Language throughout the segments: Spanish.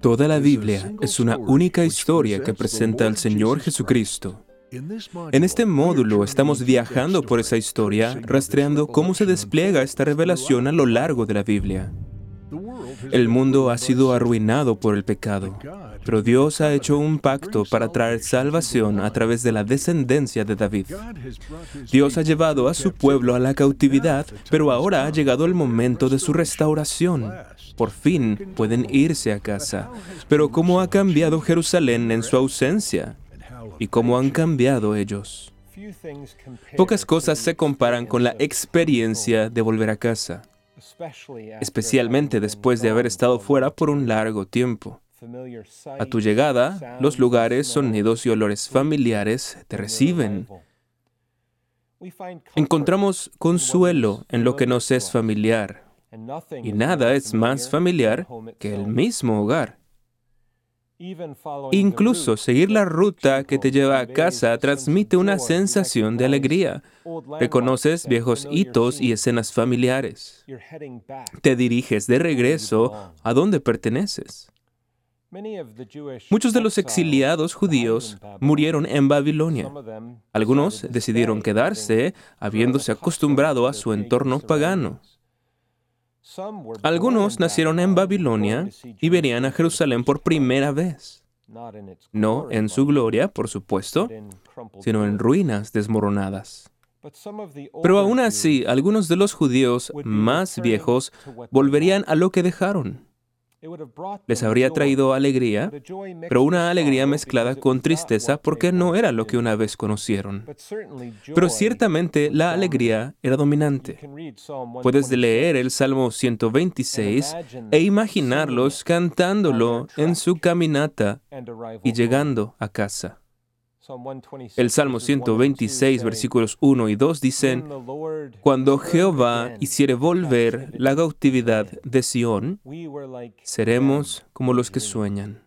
Toda la Biblia es una única historia que presenta al Señor Jesucristo. En este módulo estamos viajando por esa historia, rastreando cómo se despliega esta revelación a lo largo de la Biblia. El mundo ha sido arruinado por el pecado, pero Dios ha hecho un pacto para traer salvación a través de la descendencia de David. Dios ha llevado a su pueblo a la cautividad, pero ahora ha llegado el momento de su restauración. Por fin pueden irse a casa. Pero ¿cómo ha cambiado Jerusalén en su ausencia? ¿Y cómo han cambiado ellos? Pocas cosas se comparan con la experiencia de volver a casa especialmente después de haber estado fuera por un largo tiempo. A tu llegada, los lugares, sonidos y olores familiares te reciben. Encontramos consuelo en lo que nos es familiar, y nada es más familiar que el mismo hogar. Incluso seguir la ruta que te lleva a casa transmite una sensación de alegría. Reconoces viejos hitos y escenas familiares. Te diriges de regreso a donde perteneces. Muchos de los exiliados judíos murieron en Babilonia. Algunos decidieron quedarse habiéndose acostumbrado a su entorno pagano. Algunos nacieron en Babilonia y verían a Jerusalén por primera vez. No en su gloria, por supuesto, sino en ruinas desmoronadas. Pero aún así, algunos de los judíos más viejos volverían a lo que dejaron les habría traído alegría, pero una alegría mezclada con tristeza porque no era lo que una vez conocieron. Pero ciertamente la alegría era dominante. Puedes leer el Salmo 126 e imaginarlos cantándolo en su caminata y llegando a casa. El Salmo 126, versículos 1 y 2 dicen, Cuando Jehová hiciere volver la cautividad de Sión, seremos como los que sueñan.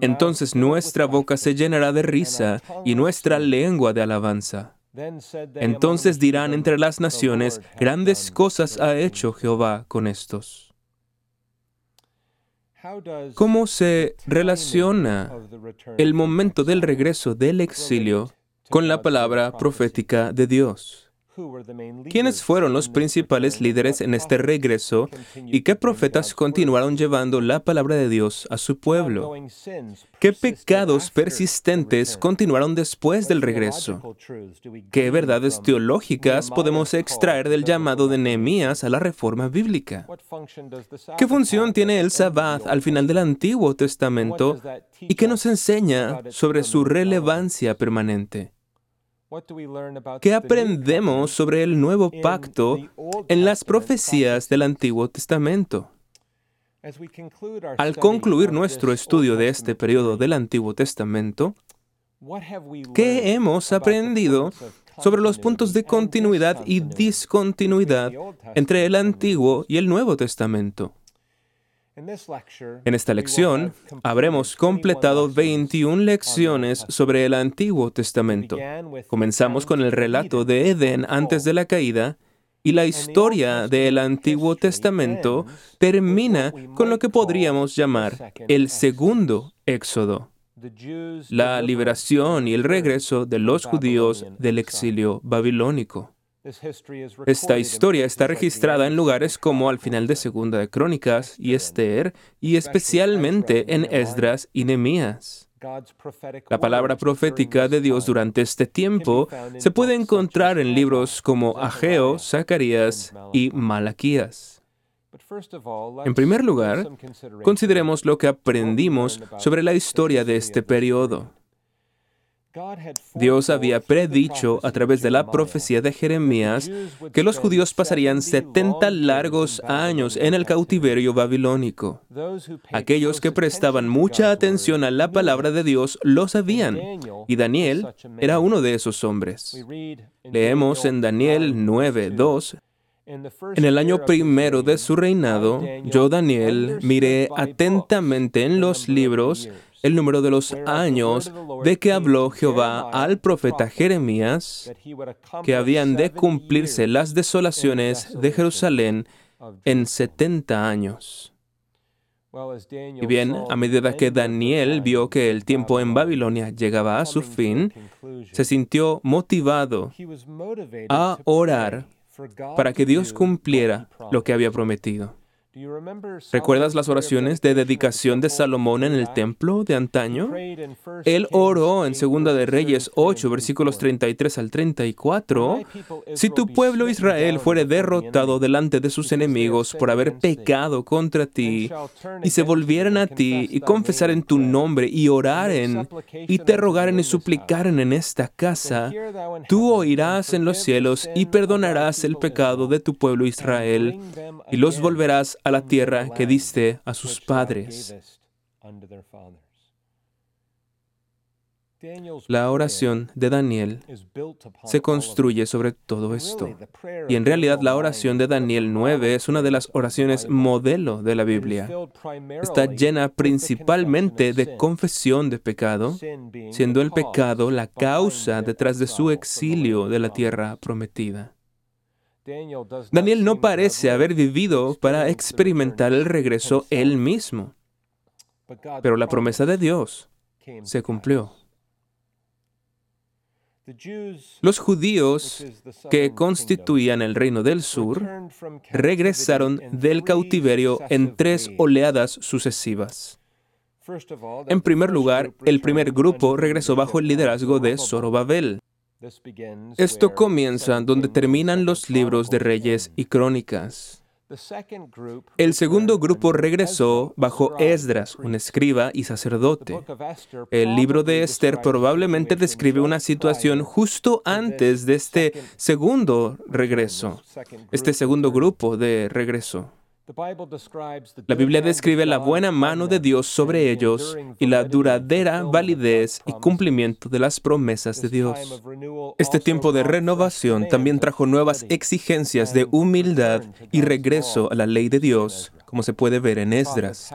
Entonces nuestra boca se llenará de risa y nuestra lengua de alabanza. Entonces dirán entre las naciones, grandes cosas ha hecho Jehová con estos. ¿Cómo se relaciona el momento del regreso del exilio con la palabra profética de Dios? ¿Quiénes fueron los principales líderes en este regreso y qué profetas continuaron llevando la palabra de Dios a su pueblo? ¿Qué pecados persistentes continuaron después del regreso? ¿Qué verdades teológicas podemos extraer del llamado de Nehemías a la reforma bíblica? ¿Qué función tiene el Sabbath al final del Antiguo Testamento y qué nos enseña sobre su relevancia permanente? ¿Qué aprendemos sobre el nuevo pacto en las profecías del Antiguo Testamento? Al concluir nuestro estudio de este periodo del Antiguo Testamento, ¿qué hemos aprendido sobre los puntos de continuidad y discontinuidad entre el Antiguo y el Nuevo Testamento? En esta lección habremos completado 21 lecciones sobre el Antiguo Testamento. Comenzamos con el relato de Edén antes de la caída y la historia del Antiguo Testamento termina con lo que podríamos llamar el segundo éxodo, la liberación y el regreso de los judíos del exilio babilónico. Esta historia está registrada en lugares como al final de Segunda de Crónicas y Esther, y especialmente en Esdras y Nehemías. La palabra profética de Dios durante este tiempo se puede encontrar en libros como Ageo, Zacarías y Malaquías. En primer lugar, consideremos lo que aprendimos sobre la historia de este periodo. Dios había predicho a través de la profecía de Jeremías que los judíos pasarían 70 largos años en el cautiverio babilónico. Aquellos que prestaban mucha atención a la palabra de Dios lo sabían, y Daniel era uno de esos hombres. Leemos en Daniel 9:2 en el año primero de su reinado, yo, Daniel, miré atentamente en los libros el número de los años de que habló Jehová al profeta Jeremías, que habían de cumplirse las desolaciones de Jerusalén en setenta años. Y bien, a medida que Daniel vio que el tiempo en Babilonia llegaba a su fin, se sintió motivado a orar para que Dios cumpliera lo que había prometido. ¿Recuerdas las oraciones de dedicación de Salomón en el templo de antaño? Él oró en 2 de Reyes 8, versículos 33 al 34, si tu pueblo Israel fuere derrotado delante de sus enemigos por haber pecado contra ti, y se volvieran a ti y confesaren tu nombre y oraren y te rogaren y suplicaren en esta casa, tú oirás en los cielos y perdonarás el pecado de tu pueblo Israel y los volverás a la tierra que diste a sus padres. La oración de Daniel se construye sobre todo esto. Y en realidad la oración de Daniel 9 es una de las oraciones modelo de la Biblia. Está llena principalmente de confesión de pecado, siendo el pecado la causa detrás de su exilio de la tierra prometida. Daniel no parece haber vivido para experimentar el regreso él mismo, pero la promesa de Dios se cumplió. Los judíos que constituían el reino del sur regresaron del cautiverio en tres oleadas sucesivas. En primer lugar, el primer grupo regresó bajo el liderazgo de Zorobabel. Esto comienza donde terminan los libros de Reyes y Crónicas. El segundo grupo regresó bajo Esdras, un escriba y sacerdote. El libro de Esther probablemente describe una situación justo antes de este segundo regreso, este segundo grupo de regreso. La Biblia describe la buena mano de Dios sobre ellos y la duradera validez y cumplimiento de las promesas de Dios. Este tiempo de renovación también trajo nuevas exigencias de humildad y regreso a la ley de Dios, como se puede ver en Esdras.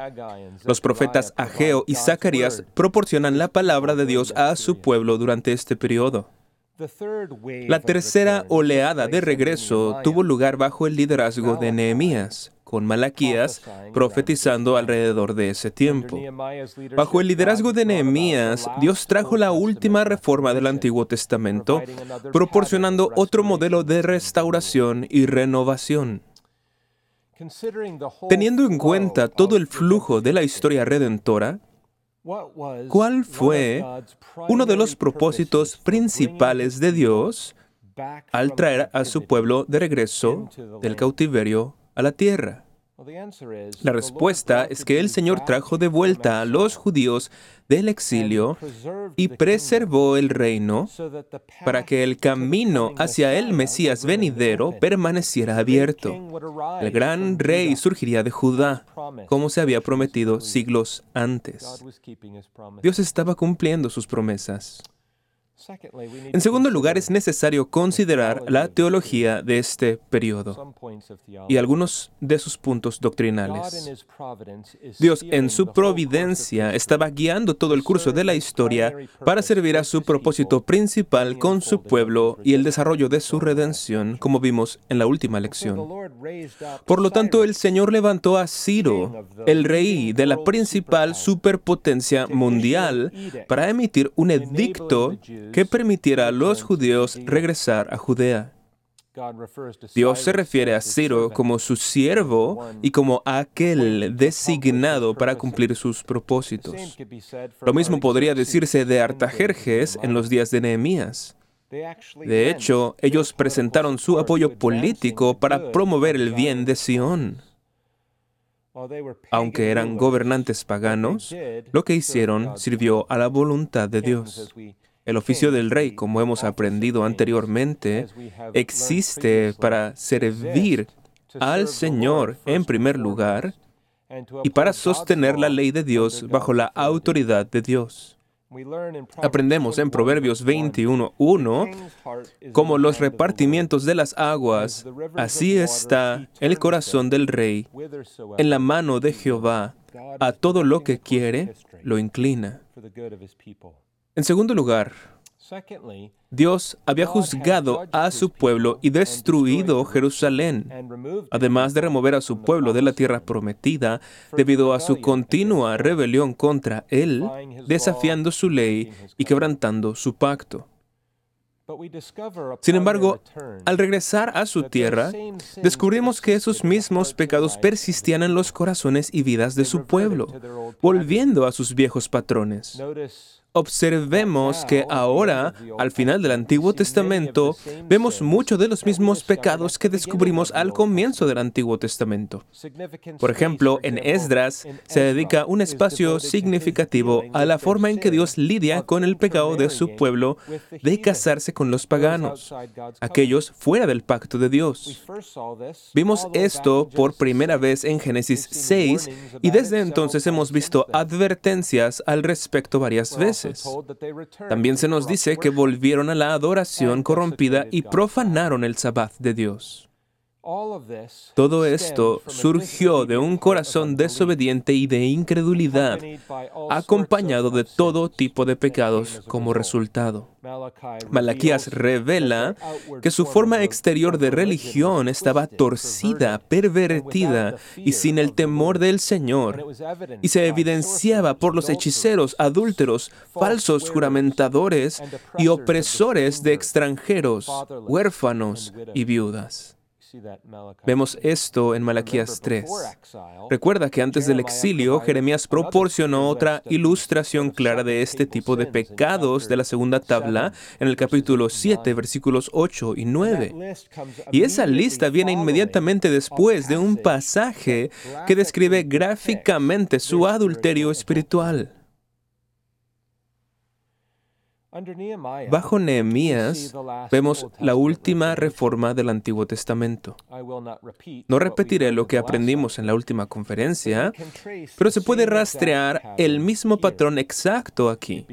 Los profetas Ageo y Zacarías proporcionan la palabra de Dios a su pueblo durante este periodo. La tercera oleada de regreso tuvo lugar bajo el liderazgo de Nehemías con Malaquías profetizando alrededor de ese tiempo. Bajo el liderazgo de Nehemías, Dios trajo la última reforma del Antiguo Testamento, proporcionando otro modelo de restauración y renovación. Teniendo en cuenta todo el flujo de la historia redentora, ¿cuál fue uno de los propósitos principales de Dios al traer a su pueblo de regreso del cautiverio a la tierra? La respuesta es que el Señor trajo de vuelta a los judíos del exilio y preservó el reino para que el camino hacia el Mesías venidero permaneciera abierto. El gran rey surgiría de Judá, como se había prometido siglos antes. Dios estaba cumpliendo sus promesas. En segundo lugar, es necesario considerar la teología de este periodo y algunos de sus puntos doctrinales. Dios en su providencia estaba guiando todo el curso de la historia para servir a su propósito principal con su pueblo y el desarrollo de su redención, como vimos en la última lección. Por lo tanto, el Señor levantó a Ciro, el rey de la principal superpotencia mundial, para emitir un edicto que permitiera a los judíos regresar a Judea. Dios se refiere a Ciro como su siervo y como aquel designado para cumplir sus propósitos. Lo mismo podría decirse de Artajerjes en los días de Nehemías. De hecho, ellos presentaron su apoyo político para promover el bien de Sión. Aunque eran gobernantes paganos, lo que hicieron sirvió a la voluntad de Dios. El oficio del rey, como hemos aprendido anteriormente, existe para servir al Señor en primer lugar y para sostener la ley de Dios bajo la autoridad de Dios. Aprendemos en Proverbios 21.1 como los repartimientos de las aguas, así está el corazón del rey en la mano de Jehová, a todo lo que quiere lo inclina. En segundo lugar, Dios había juzgado a su pueblo y destruido Jerusalén, además de remover a su pueblo de la tierra prometida debido a su continua rebelión contra Él, desafiando su ley y quebrantando su pacto. Sin embargo, al regresar a su tierra, descubrimos que esos mismos pecados persistían en los corazones y vidas de su pueblo, volviendo a sus viejos patrones observemos que ahora, al final del Antiguo Testamento, vemos muchos de los mismos pecados que descubrimos al comienzo del Antiguo Testamento. Por ejemplo, en Esdras se dedica un espacio significativo a la forma en que Dios lidia con el pecado de su pueblo de casarse con los paganos, aquellos fuera del pacto de Dios. Vimos esto por primera vez en Génesis 6 y desde entonces hemos visto advertencias al respecto varias veces. También se nos dice que volvieron a la adoración corrompida y profanaron el sabbat de Dios. Todo esto surgió de un corazón desobediente y de incredulidad, acompañado de todo tipo de pecados como resultado. Malaquías revela que su forma exterior de religión estaba torcida, pervertida y sin el temor del Señor, y se evidenciaba por los hechiceros, adúlteros, falsos juramentadores y opresores de extranjeros, huérfanos y viudas. Vemos esto en Malaquías 3. Recuerda que antes del exilio, Jeremías proporcionó otra ilustración clara de este tipo de pecados de la segunda tabla en el capítulo 7, versículos 8 y 9. Y esa lista viene inmediatamente después de un pasaje que describe gráficamente su adulterio espiritual. Bajo Nehemías vemos la última reforma del Antiguo Testamento. No repetiré lo que aprendimos en la última conferencia, pero se puede rastrear el mismo patrón exacto aquí.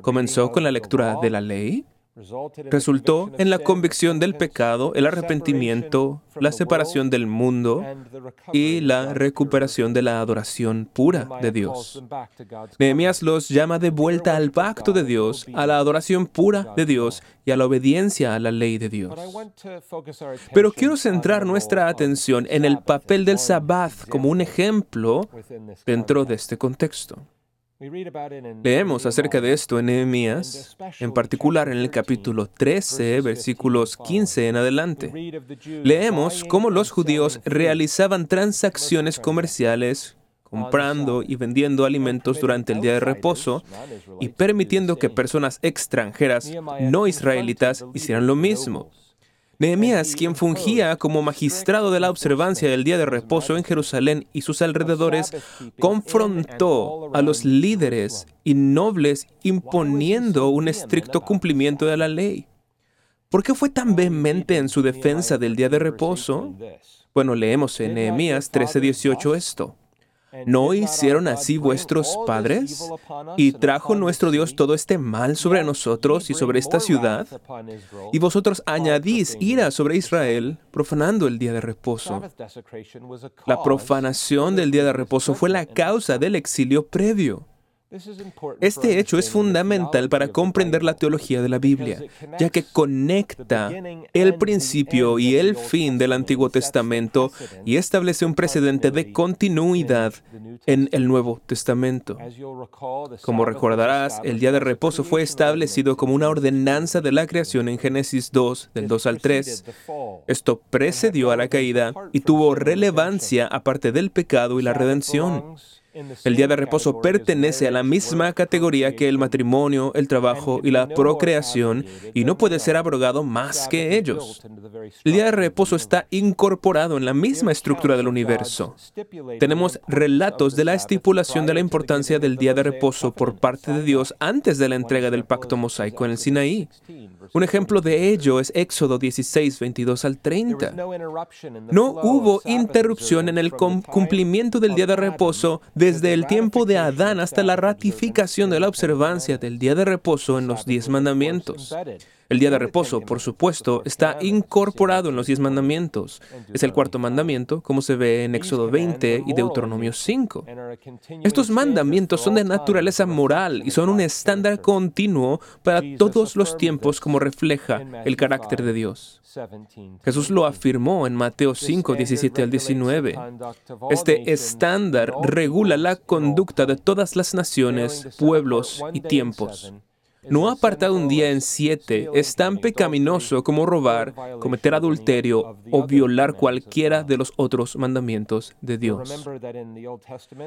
Comenzó con la lectura de la ley, resultó en la convicción del pecado, el arrepentimiento, la separación del mundo y la recuperación de la adoración pura de Dios. Nehemías los llama de vuelta al pacto de Dios, a la adoración pura de Dios y a la obediencia a la ley de Dios. Pero quiero centrar nuestra atención en el papel del Sabbath como un ejemplo dentro de este contexto. Leemos acerca de esto en Nehemías, en particular en el capítulo 13, versículos 15 en adelante. Leemos cómo los judíos realizaban transacciones comerciales comprando y vendiendo alimentos durante el día de reposo y permitiendo que personas extranjeras no israelitas hicieran lo mismo. Nehemías, quien fungía como magistrado de la observancia del día de reposo en Jerusalén y sus alrededores, confrontó a los líderes y nobles imponiendo un estricto cumplimiento de la ley. ¿Por qué fue tan vehemente en su defensa del día de reposo? Bueno, leemos en Nehemías 13:18 esto. ¿No hicieron así vuestros padres? ¿Y trajo nuestro Dios todo este mal sobre nosotros y sobre esta ciudad? Y vosotros añadís ira sobre Israel, profanando el día de reposo. La profanación del día de reposo fue la causa del exilio previo. Este hecho es fundamental para comprender la teología de la Biblia, ya que conecta el principio y el fin del Antiguo Testamento y establece un precedente de continuidad en el Nuevo Testamento. Como recordarás, el día de reposo fue establecido como una ordenanza de la creación en Génesis 2, del 2 al 3. Esto precedió a la caída y tuvo relevancia aparte del pecado y la redención. El día de reposo pertenece a la misma categoría que el matrimonio, el trabajo y la procreación y no puede ser abrogado más que ellos. El día de reposo está incorporado en la misma estructura del universo. Tenemos relatos de la estipulación de la importancia del día de reposo por parte de Dios antes de la entrega del pacto mosaico en el Sinaí. Un ejemplo de ello es Éxodo 16, 22 al 30. No hubo interrupción en el cumplimiento del día de reposo desde el tiempo de Adán hasta la ratificación de la observancia del día de reposo en los diez mandamientos. El día de reposo, por supuesto, está incorporado en los diez mandamientos. Es el cuarto mandamiento, como se ve en Éxodo 20 y Deuteronomio 5. Estos mandamientos son de naturaleza moral y son un estándar continuo para todos los tiempos como refleja el carácter de Dios. Jesús lo afirmó en Mateo 5, 17 al 19. Este estándar regula la conducta de todas las naciones, pueblos y tiempos. No apartado un día en siete es tan pecaminoso como robar, cometer adulterio o violar cualquiera de los otros mandamientos de Dios.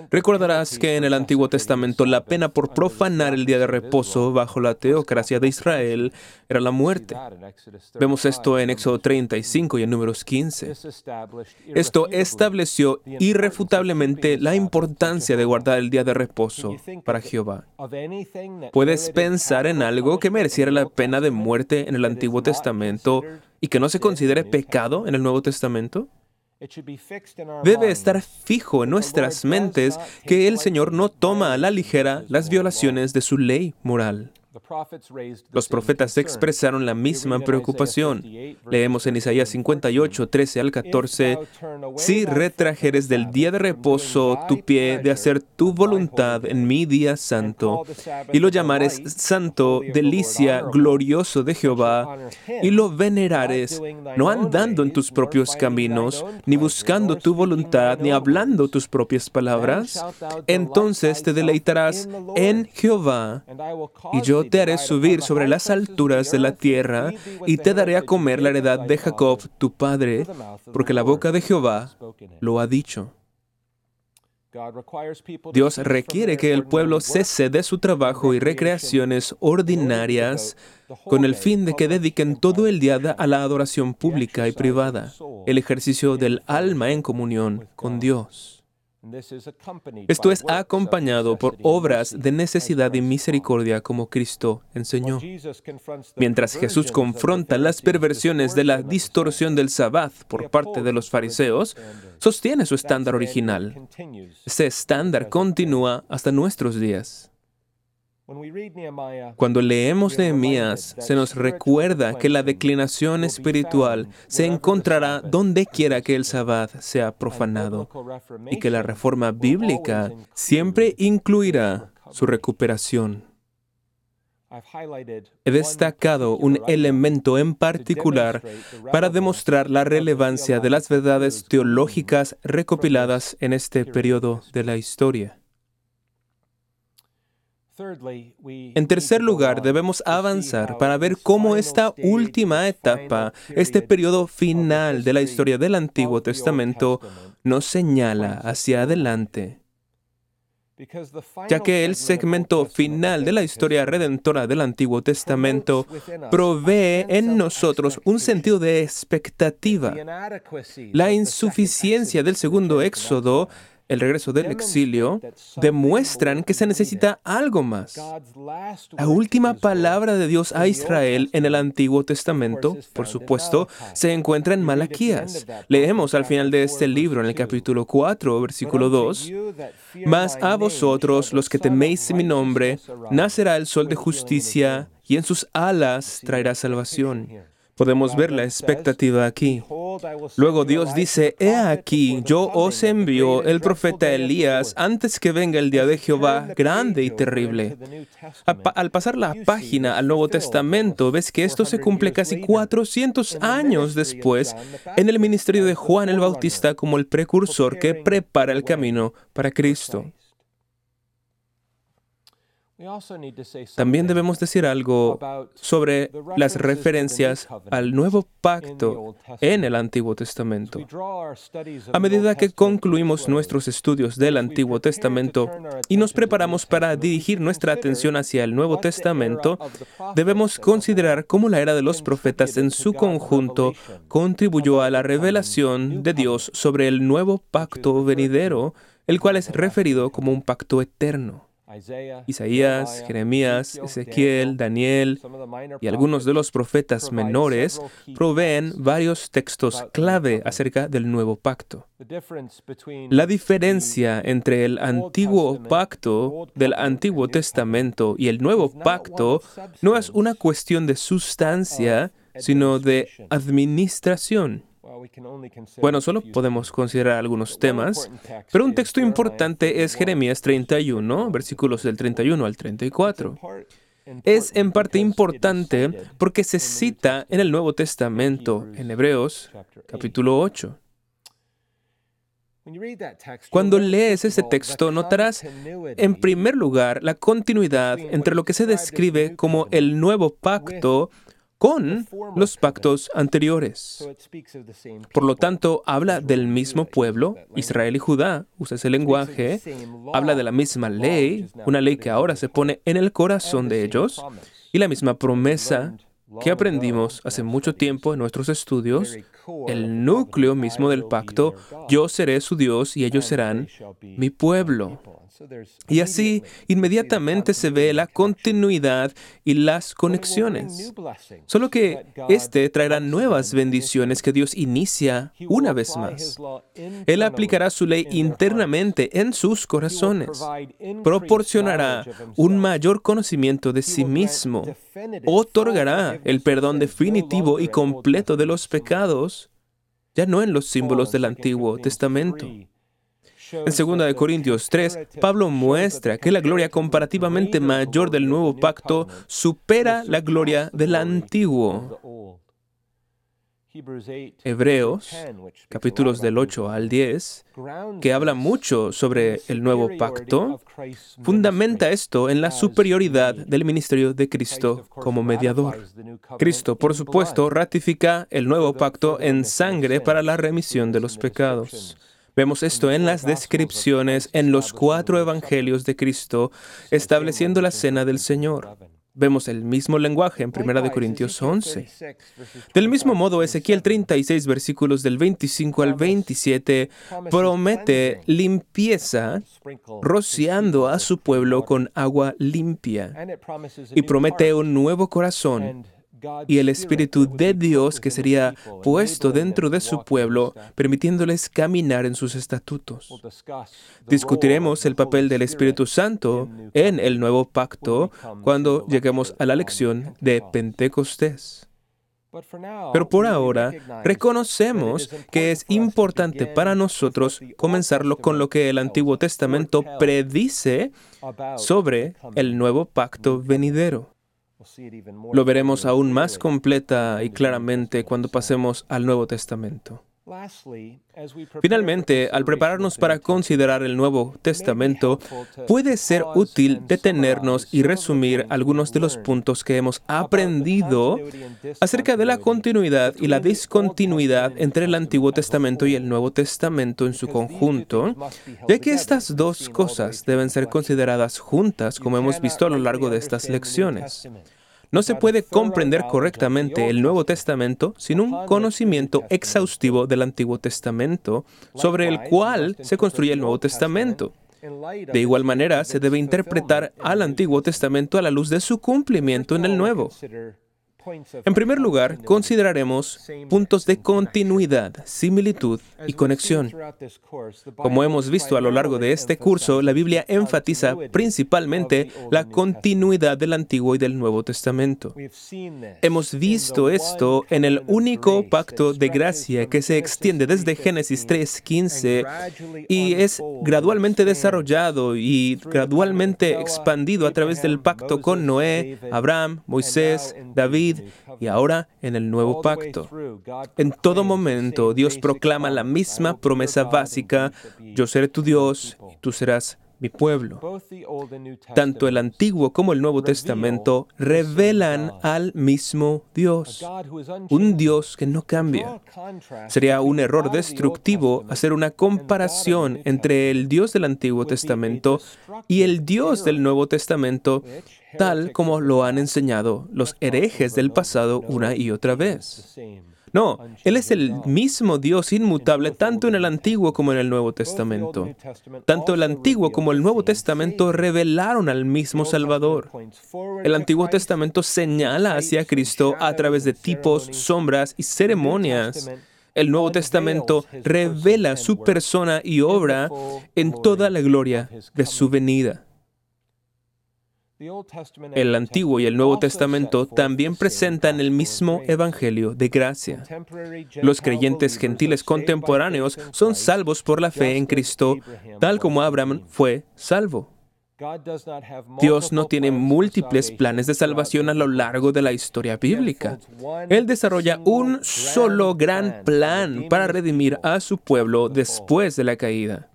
Recordarás que en el Antiguo Testamento la pena por profanar el día de reposo bajo la teocracia de Israel era la muerte. Vemos esto en Éxodo 35 y en Números 15. Esto estableció irrefutablemente la importancia de guardar el día de reposo para Jehová. Puedes pensar en algo que mereciera la pena de muerte en el Antiguo Testamento y que no se considere pecado en el Nuevo Testamento? Debe estar fijo en nuestras mentes que el Señor no toma a la ligera las violaciones de su ley moral. Los profetas expresaron la misma preocupación. Leemos en Isaías 58, 13 al 14, Si retrajeres del día de reposo tu pie de hacer tu voluntad en mi día santo, y lo llamares santo, delicia, glorioso de Jehová, y lo venerares, no andando en tus propios caminos, ni buscando tu voluntad, ni hablando tus propias palabras, entonces te deleitarás en Jehová, y yo te haré subir sobre las alturas de la tierra y te daré a comer la heredad de Jacob, tu padre, porque la boca de Jehová lo ha dicho. Dios requiere que el pueblo cese de su trabajo y recreaciones ordinarias con el fin de que dediquen todo el día a la adoración pública y privada, el ejercicio del alma en comunión con Dios. Esto es acompañado por obras de necesidad y misericordia como Cristo enseñó. Mientras Jesús confronta las perversiones de la distorsión del sabbat por parte de los fariseos, sostiene su estándar original. Ese estándar continúa hasta nuestros días. Cuando leemos Nehemías, se nos recuerda que la declinación espiritual se encontrará donde quiera que el sabbat sea profanado y que la reforma bíblica siempre incluirá su recuperación. He destacado un elemento en particular para demostrar la relevancia de las verdades teológicas recopiladas en este periodo de la historia. En tercer lugar, debemos avanzar para ver cómo esta última etapa, este periodo final de la historia del Antiguo Testamento, nos señala hacia adelante ya que el segmento final de la historia redentora del Antiguo Testamento provee en nosotros un sentido de expectativa. La insuficiencia del segundo éxodo el regreso del exilio, demuestran que se necesita algo más. La última palabra de Dios a Israel en el Antiguo Testamento, por supuesto, se encuentra en Malaquías. Leemos al final de este libro, en el capítulo 4, versículo 2, Mas a vosotros, los que teméis mi nombre, nacerá el sol de justicia, y en sus alas traerá salvación. Podemos ver la expectativa aquí. Luego Dios dice, He aquí, yo os envío el profeta Elías antes que venga el día de Jehová grande y terrible. Al pasar la página al Nuevo Testamento, ves que esto se cumple casi 400 años después en el ministerio de Juan el Bautista como el precursor que prepara el camino para Cristo. También debemos decir algo sobre las referencias al nuevo pacto en el Antiguo Testamento. A medida que concluimos nuestros estudios del Antiguo Testamento y nos preparamos para dirigir nuestra atención hacia el Nuevo Testamento, debemos considerar cómo la era de los profetas en su conjunto contribuyó a la revelación de Dios sobre el nuevo pacto venidero, el cual es referido como un pacto eterno. Isaías, Jeremías, Ezequiel, Daniel y algunos de los profetas menores proveen varios textos clave acerca del nuevo pacto. La diferencia entre el antiguo pacto del Antiguo Testamento y el nuevo pacto no es una cuestión de sustancia, sino de administración. Bueno, solo podemos considerar algunos temas, pero un texto importante es Jeremías 31, versículos del 31 al 34. Es en parte importante porque se cita en el Nuevo Testamento, en Hebreos capítulo 8. Cuando lees ese texto, notarás, en primer lugar, la continuidad entre lo que se describe como el nuevo pacto con los pactos anteriores. Por lo tanto, habla del mismo pueblo, Israel y Judá, usa ese lenguaje, habla de la misma ley, una ley que ahora se pone en el corazón de ellos, y la misma promesa que aprendimos hace mucho tiempo en nuestros estudios, el núcleo mismo del pacto, yo seré su Dios y ellos serán mi pueblo. Y así inmediatamente se ve la continuidad y las conexiones. Solo que este traerá nuevas bendiciones que Dios inicia una vez más. Él aplicará su ley internamente en sus corazones. Proporcionará un mayor conocimiento de sí mismo. Otorgará el perdón definitivo y completo de los pecados, ya no en los símbolos del Antiguo Testamento. En 2 Corintios 3, Pablo muestra que la gloria comparativamente mayor del nuevo pacto supera la gloria del antiguo. Hebreos, capítulos del 8 al 10, que habla mucho sobre el nuevo pacto, fundamenta esto en la superioridad del ministerio de Cristo como mediador. Cristo, por supuesto, ratifica el nuevo pacto en sangre para la remisión de los pecados. Vemos esto en las descripciones en los cuatro evangelios de Cristo, estableciendo la cena del Señor. Vemos el mismo lenguaje en 1 Corintios 11. Del mismo modo, Ezequiel 36, versículos del 25 al 27, promete limpieza rociando a su pueblo con agua limpia y promete un nuevo corazón y el Espíritu de Dios que sería puesto dentro de su pueblo, permitiéndoles caminar en sus estatutos. Discutiremos el papel del Espíritu Santo en el nuevo pacto cuando lleguemos a la lección de Pentecostés. Pero por ahora reconocemos que es importante para nosotros comenzarlo con lo que el Antiguo Testamento predice sobre el nuevo pacto venidero. Lo veremos aún más completa y claramente cuando pasemos al Nuevo Testamento. Finalmente, al prepararnos para considerar el Nuevo Testamento, puede ser útil detenernos y resumir algunos de los puntos que hemos aprendido acerca de la continuidad y la discontinuidad entre el Antiguo Testamento y el Nuevo Testamento en su conjunto, ya que estas dos cosas deben ser consideradas juntas, como hemos visto a lo largo de estas lecciones. No se puede comprender correctamente el Nuevo Testamento sin un conocimiento exhaustivo del Antiguo Testamento, sobre el cual se construye el Nuevo Testamento. De igual manera, se debe interpretar al Antiguo Testamento a la luz de su cumplimiento en el Nuevo. En primer lugar, consideraremos puntos de continuidad, similitud y conexión. Como hemos visto a lo largo de este curso, la Biblia enfatiza principalmente la continuidad del Antiguo y del Nuevo Testamento. Hemos visto esto en el único pacto de gracia que se extiende desde Génesis 3.15 y es gradualmente desarrollado y gradualmente expandido a través del pacto con Noé, Abraham, Moisés, David, y ahora en el nuevo pacto. En todo momento Dios proclama la misma promesa básica, yo seré tu Dios y tú serás mi pueblo. Tanto el Antiguo como el Nuevo Testamento revelan al mismo Dios, un Dios que no cambia. Sería un error destructivo hacer una comparación entre el Dios del Antiguo Testamento y el Dios del Nuevo Testamento, tal como lo han enseñado los herejes del pasado una y otra vez. No, Él es el mismo Dios inmutable tanto en el Antiguo como en el Nuevo Testamento. Tanto el Antiguo como el Nuevo Testamento revelaron al mismo Salvador. El Antiguo Testamento señala hacia Cristo a través de tipos, sombras y ceremonias. El Nuevo Testamento revela su persona y obra en toda la gloria de su venida. El Antiguo y el Nuevo Testamento también presentan el mismo Evangelio de gracia. Los creyentes gentiles contemporáneos son salvos por la fe en Cristo, tal como Abraham fue salvo. Dios no tiene múltiples planes de salvación a lo largo de la historia bíblica. Él desarrolla un solo gran plan para redimir a su pueblo después de la caída.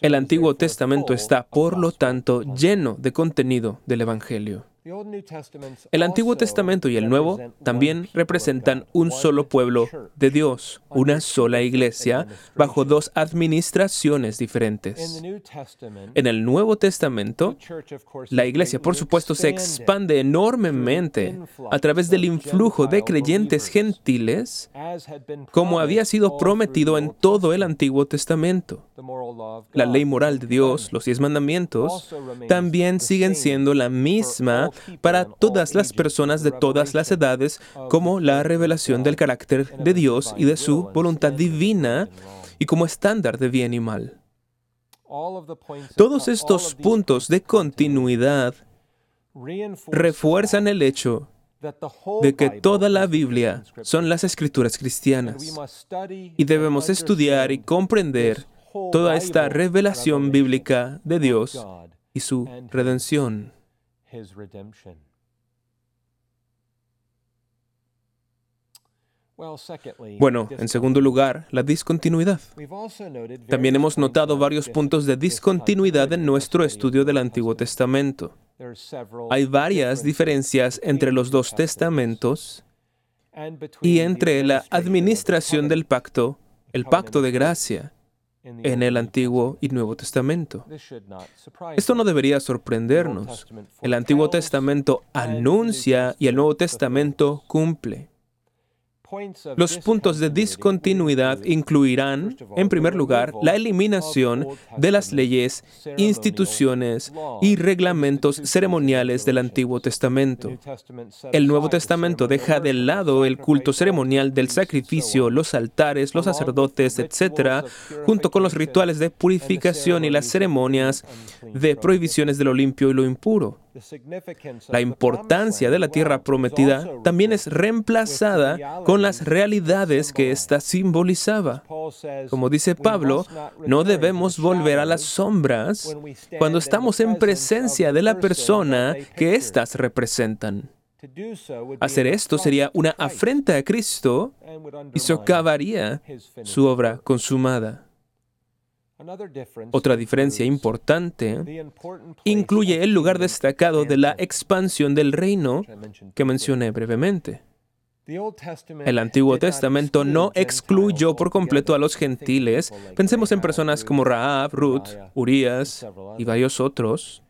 El Antiguo Testamento está, por lo tanto, lleno de contenido del Evangelio. El Antiguo Testamento y el Nuevo también representan un solo pueblo de Dios, una sola iglesia, bajo dos administraciones diferentes. En el Nuevo Testamento, la iglesia, por supuesto, se expande enormemente a través del influjo de creyentes gentiles, como había sido prometido en todo el Antiguo Testamento. La ley moral de Dios, los diez mandamientos, también siguen siendo la misma para todas las personas de todas las edades como la revelación del carácter de Dios y de su voluntad divina y como estándar de bien y mal. Todos estos puntos de continuidad refuerzan el hecho de que toda la Biblia son las escrituras cristianas y debemos estudiar y comprender toda esta revelación bíblica de Dios y su redención. Bueno, en segundo lugar, la discontinuidad. También hemos notado varios puntos de discontinuidad en nuestro estudio del Antiguo Testamento. Hay varias diferencias entre los dos testamentos y entre la administración del pacto, el pacto de gracia, en el Antiguo y Nuevo Testamento. Esto no debería sorprendernos. El Antiguo Testamento anuncia y el Nuevo Testamento cumple. Los puntos de discontinuidad incluirán, en primer lugar, la eliminación de las leyes, instituciones y reglamentos ceremoniales del Antiguo Testamento. El Nuevo Testamento deja de lado el culto ceremonial del sacrificio, los altares, los sacerdotes, etc., junto con los rituales de purificación y las ceremonias de prohibiciones de lo limpio y lo impuro. La importancia de la tierra prometida también es reemplazada con las realidades que ésta simbolizaba. Como dice Pablo, no debemos volver a las sombras cuando estamos en presencia de la persona que éstas representan. Hacer esto sería una afrenta a Cristo y socavaría su obra consumada. Otra diferencia importante incluye el lugar destacado de la expansión del reino que mencioné brevemente. El Antiguo Testamento no excluyó por completo a los gentiles. Pensemos en personas como Raab, Ruth, Urias y varios otros.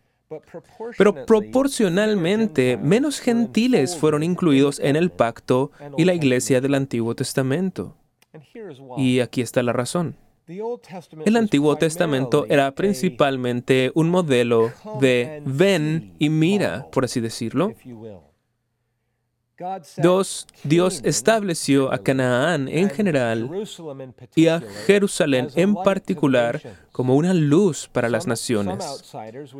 Pero proporcionalmente menos gentiles fueron incluidos en el pacto y la iglesia del Antiguo Testamento. Y aquí está la razón. El Antiguo Testamento era principalmente un modelo de ven y mira, por así decirlo. Dios, Dios estableció a Canaán en general y a Jerusalén en particular como una luz para las naciones.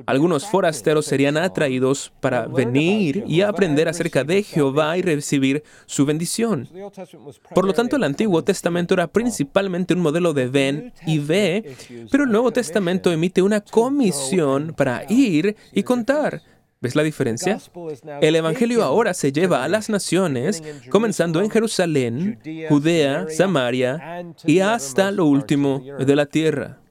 Algunos forasteros serían atraídos para venir y aprender acerca de Jehová y recibir su bendición. Por lo tanto, el Antiguo Testamento era principalmente un modelo de ven y ve, pero el Nuevo Testamento emite una comisión para ir y contar ¿Ves la diferencia? El Evangelio ahora se lleva a las naciones, comenzando en Jerusalén, Judea, Samaria y hasta lo último de la tierra.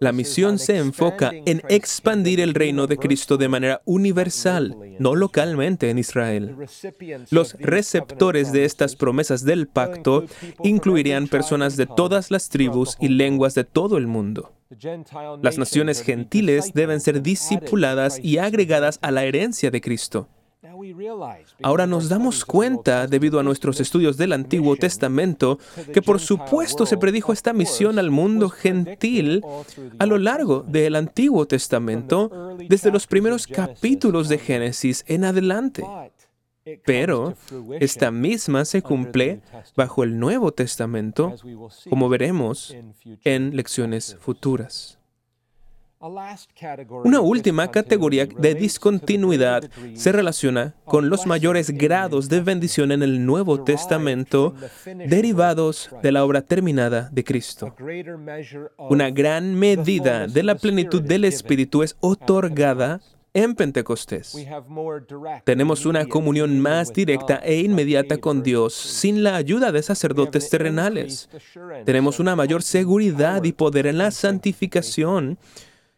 La misión se enfoca en expandir el reino de Cristo de manera universal, no localmente en Israel. Los receptores de estas promesas del pacto incluirían personas de todas las tribus y lenguas de todo el mundo. Las naciones gentiles deben ser discipuladas y agregadas a la herencia de Cristo. Ahora nos damos cuenta, debido a nuestros estudios del Antiguo Testamento, que por supuesto se predijo esta misión al mundo gentil a lo largo del Antiguo Testamento, desde los primeros capítulos de Génesis en adelante. Pero esta misma se cumple bajo el Nuevo Testamento, como veremos en lecciones futuras. Una última categoría de discontinuidad se relaciona con los mayores grados de bendición en el Nuevo Testamento derivados de la obra terminada de Cristo. Una gran medida de la plenitud del Espíritu es otorgada en Pentecostés. Tenemos una comunión más directa e inmediata con Dios sin la ayuda de sacerdotes terrenales. Tenemos una mayor seguridad y poder en la santificación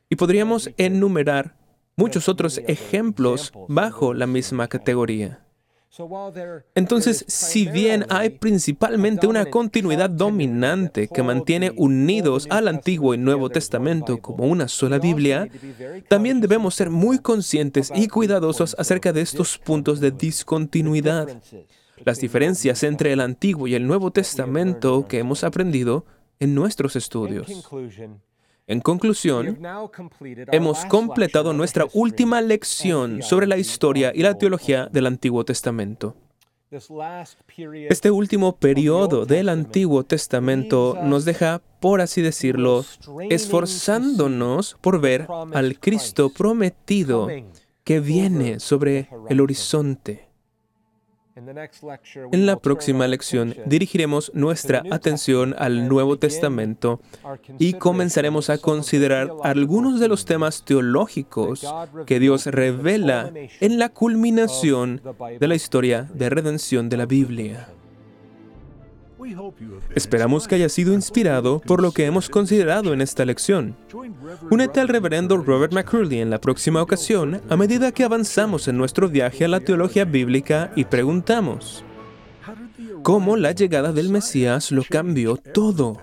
y podríamos enumerar muchos otros ejemplos bajo la misma categoría. Entonces, si bien hay principalmente una continuidad dominante que mantiene unidos al Antiguo y Nuevo Testamento como una sola Biblia, también debemos ser muy conscientes y cuidadosos acerca de estos puntos de discontinuidad, las diferencias entre el Antiguo y el Nuevo Testamento que hemos aprendido en nuestros estudios. En conclusión, hemos completado nuestra última lección sobre la historia y la teología del Antiguo Testamento. Este último periodo del Antiguo Testamento nos deja, por así decirlo, esforzándonos por ver al Cristo prometido que viene sobre el horizonte. En la próxima lección dirigiremos nuestra atención al Nuevo Testamento y comenzaremos a considerar algunos de los temas teológicos que Dios revela en la culminación de la historia de redención de la Biblia. Esperamos que haya sido inspirado por lo que hemos considerado en esta lección. Únete al reverendo Robert McCurley en la próxima ocasión a medida que avanzamos en nuestro viaje a la teología bíblica y preguntamos, ¿cómo la llegada del Mesías lo cambió todo?